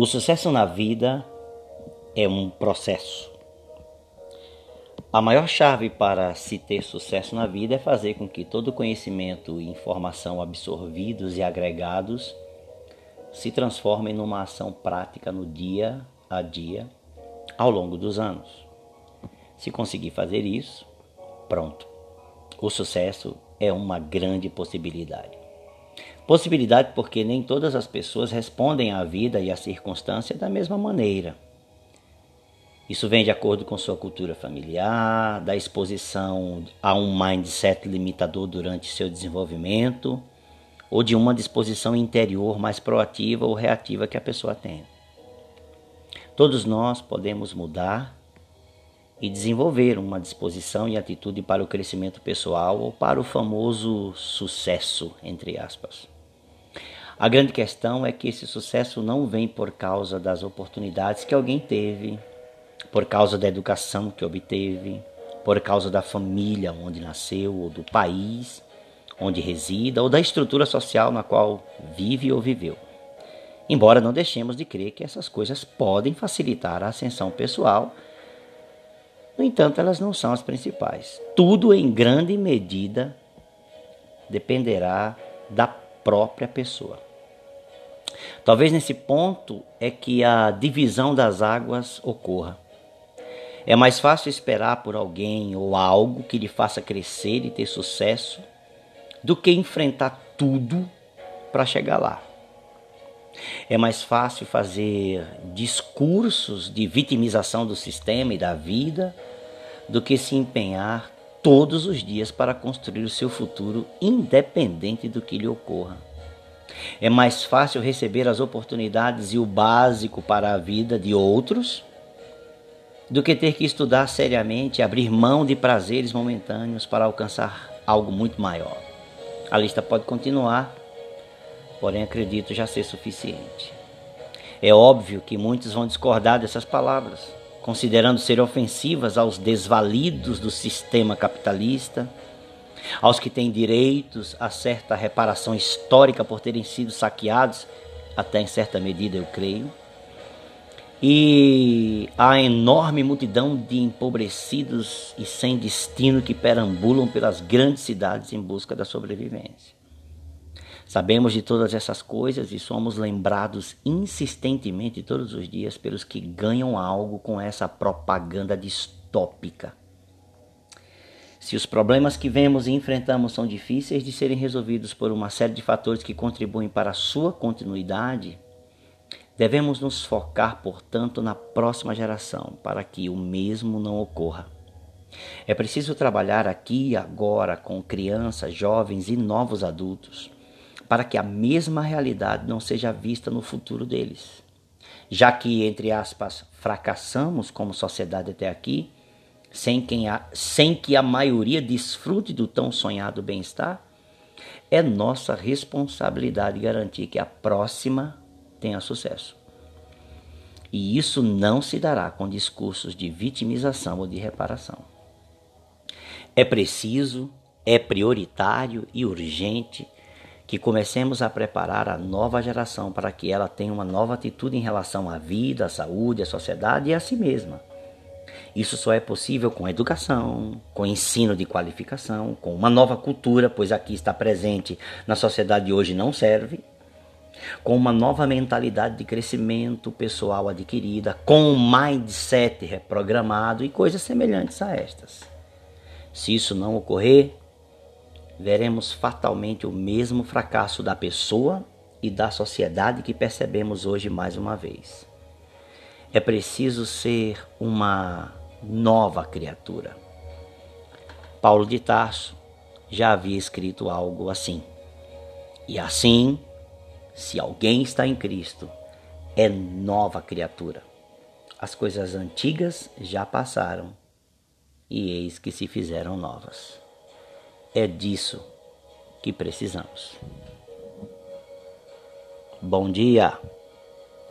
O sucesso na vida é um processo. A maior chave para se ter sucesso na vida é fazer com que todo conhecimento e informação absorvidos e agregados se transformem numa ação prática no dia a dia ao longo dos anos. Se conseguir fazer isso, pronto. O sucesso é uma grande possibilidade. Possibilidade porque nem todas as pessoas respondem à vida e à circunstância da mesma maneira. Isso vem de acordo com sua cultura familiar, da exposição a um mindset limitador durante seu desenvolvimento, ou de uma disposição interior mais proativa ou reativa que a pessoa tem. Todos nós podemos mudar e desenvolver uma disposição e atitude para o crescimento pessoal ou para o famoso sucesso, entre aspas. A grande questão é que esse sucesso não vem por causa das oportunidades que alguém teve, por causa da educação que obteve, por causa da família onde nasceu, ou do país onde resida, ou da estrutura social na qual vive ou viveu. Embora não deixemos de crer que essas coisas podem facilitar a ascensão pessoal, no entanto, elas não são as principais. Tudo em grande medida dependerá da própria pessoa. Talvez nesse ponto é que a divisão das águas ocorra. É mais fácil esperar por alguém ou algo que lhe faça crescer e ter sucesso do que enfrentar tudo para chegar lá. É mais fácil fazer discursos de vitimização do sistema e da vida do que se empenhar todos os dias para construir o seu futuro, independente do que lhe ocorra. É mais fácil receber as oportunidades e o básico para a vida de outros do que ter que estudar seriamente e abrir mão de prazeres momentâneos para alcançar algo muito maior. A lista pode continuar, porém acredito já ser suficiente. É óbvio que muitos vão discordar dessas palavras, considerando ser ofensivas aos desvalidos do sistema capitalista aos que têm direitos a certa reparação histórica por terem sido saqueados, até em certa medida eu creio, e a enorme multidão de empobrecidos e sem destino que perambulam pelas grandes cidades em busca da sobrevivência. Sabemos de todas essas coisas e somos lembrados insistentemente todos os dias pelos que ganham algo com essa propaganda distópica se os problemas que vemos e enfrentamos são difíceis de serem resolvidos por uma série de fatores que contribuem para a sua continuidade, devemos nos focar, portanto, na próxima geração para que o mesmo não ocorra. É preciso trabalhar aqui e agora com crianças, jovens e novos adultos, para que a mesma realidade não seja vista no futuro deles. Já que, entre aspas, fracassamos como sociedade até aqui, sem, quem a, sem que a maioria desfrute do tão sonhado bem-estar, é nossa responsabilidade garantir que a próxima tenha sucesso. E isso não se dará com discursos de vitimização ou de reparação. É preciso, é prioritário e urgente que comecemos a preparar a nova geração para que ela tenha uma nova atitude em relação à vida, à saúde, à sociedade e a si mesma. Isso só é possível com educação, com ensino de qualificação, com uma nova cultura, pois aqui está presente na sociedade de hoje não serve, com uma nova mentalidade de crescimento pessoal adquirida, com um mindset reprogramado e coisas semelhantes a estas. Se isso não ocorrer, veremos fatalmente o mesmo fracasso da pessoa e da sociedade que percebemos hoje mais uma vez. É preciso ser uma nova criatura. Paulo de Tarso já havia escrito algo assim. E assim, se alguém está em Cristo, é nova criatura. As coisas antigas já passaram e eis que se fizeram novas. É disso que precisamos. Bom dia!